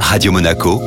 Radio Monaco,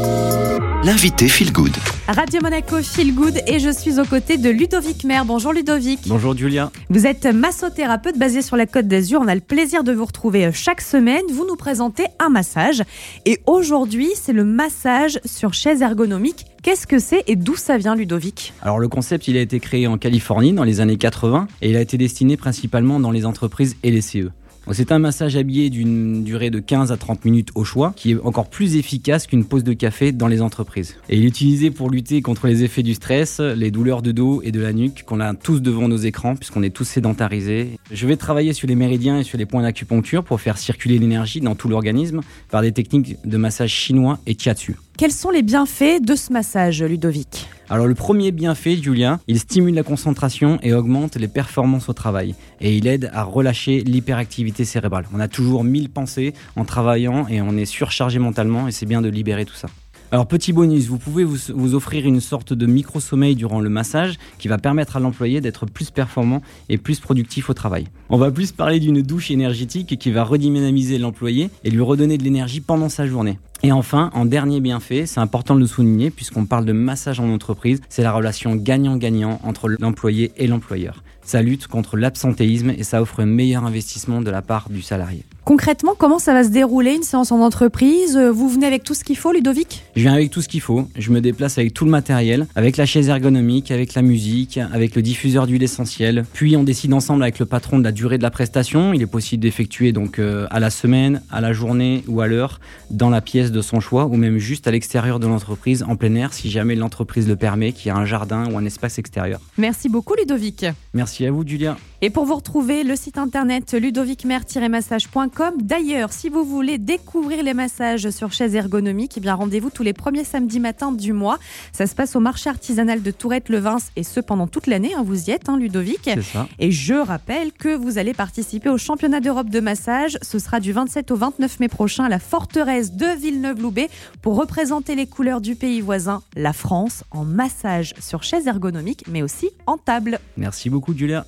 l'invité Feel Good. Radio Monaco Feel Good et je suis aux côtés de Ludovic Mer. Bonjour Ludovic. Bonjour Julia. Vous êtes massothérapeute basé sur la Côte d'Azur. On a le plaisir de vous retrouver chaque semaine. Vous nous présentez un massage et aujourd'hui c'est le massage sur chaise ergonomique. Qu'est-ce que c'est et d'où ça vient Ludovic? Alors le concept il a été créé en Californie dans les années 80 et il a été destiné principalement dans les entreprises et les CE. C'est un massage habillé d'une durée de 15 à 30 minutes au choix, qui est encore plus efficace qu'une pause de café dans les entreprises. Et il est utilisé pour lutter contre les effets du stress, les douleurs de dos et de la nuque qu'on a tous devant nos écrans, puisqu'on est tous sédentarisés. Je vais travailler sur les méridiens et sur les points d'acupuncture pour faire circuler l'énergie dans tout l'organisme par des techniques de massage chinois et chiatsu. Quels sont les bienfaits de ce massage, Ludovic? Alors le premier bienfait, Julien, il stimule la concentration et augmente les performances au travail. Et il aide à relâcher l'hyperactivité cérébrale. On a toujours mille pensées en travaillant et on est surchargé mentalement et c'est bien de libérer tout ça. Alors petit bonus, vous pouvez vous, offrir une sorte de micro-sommeil durant le massage qui va permettre à l'employé d'être plus performant et plus productif au travail. On va plus parler d'une douche énergétique qui va redynamiser l'employé et lui redonner de l'énergie pendant sa journée. Et enfin, en dernier bienfait, c'est important de le souligner puisqu'on parle de massage en entreprise, c'est la relation gagnant-gagnant entre l'employé et l'employeur. Ça lutte contre l'absentéisme et ça offre un meilleur investissement de la part du salarié. Concrètement, comment ça va se dérouler une séance en entreprise? Vous venez avec tout ce qu'il faut, Ludovic? Je viens avec tout ce qu'il faut. Je me déplace avec tout le matériel, avec la chaise ergonomique, avec la musique, avec le diffuseur d'huile essentielle. Puis on décide ensemble avec le patron de la durée de la prestation. Il est possible d'effectuer donc euh, à la semaine, à la journée ou à l'heure dans la pièce de son choix ou même juste à l'extérieur de l'entreprise en plein air si jamais l'entreprise le permet, qu'il y a un jardin ou un espace extérieur. Merci beaucoup Ludovic. Merci à vous Julia. Et pour vous retrouver, le site internet ludovicmer-massage.com. D'ailleurs, si vous voulez découvrir les massages sur chaise ergonomique, eh bien rendez-vous tous les premiers samedis matins du mois. Ça se passe au marché artisanal de Tourette-le-Vins et ce pendant toute l'année. Hein, vous y êtes, hein, Ludovic. C'est ça. Et je rappelle que vous allez participer au championnat d'Europe de massage. Ce sera du 27 au 29 mai prochain à la forteresse de Villeneuve-Loubet pour représenter les couleurs du pays voisin, la France, en massage sur chaise ergonomique, mais aussi en table. Merci beaucoup, Julia.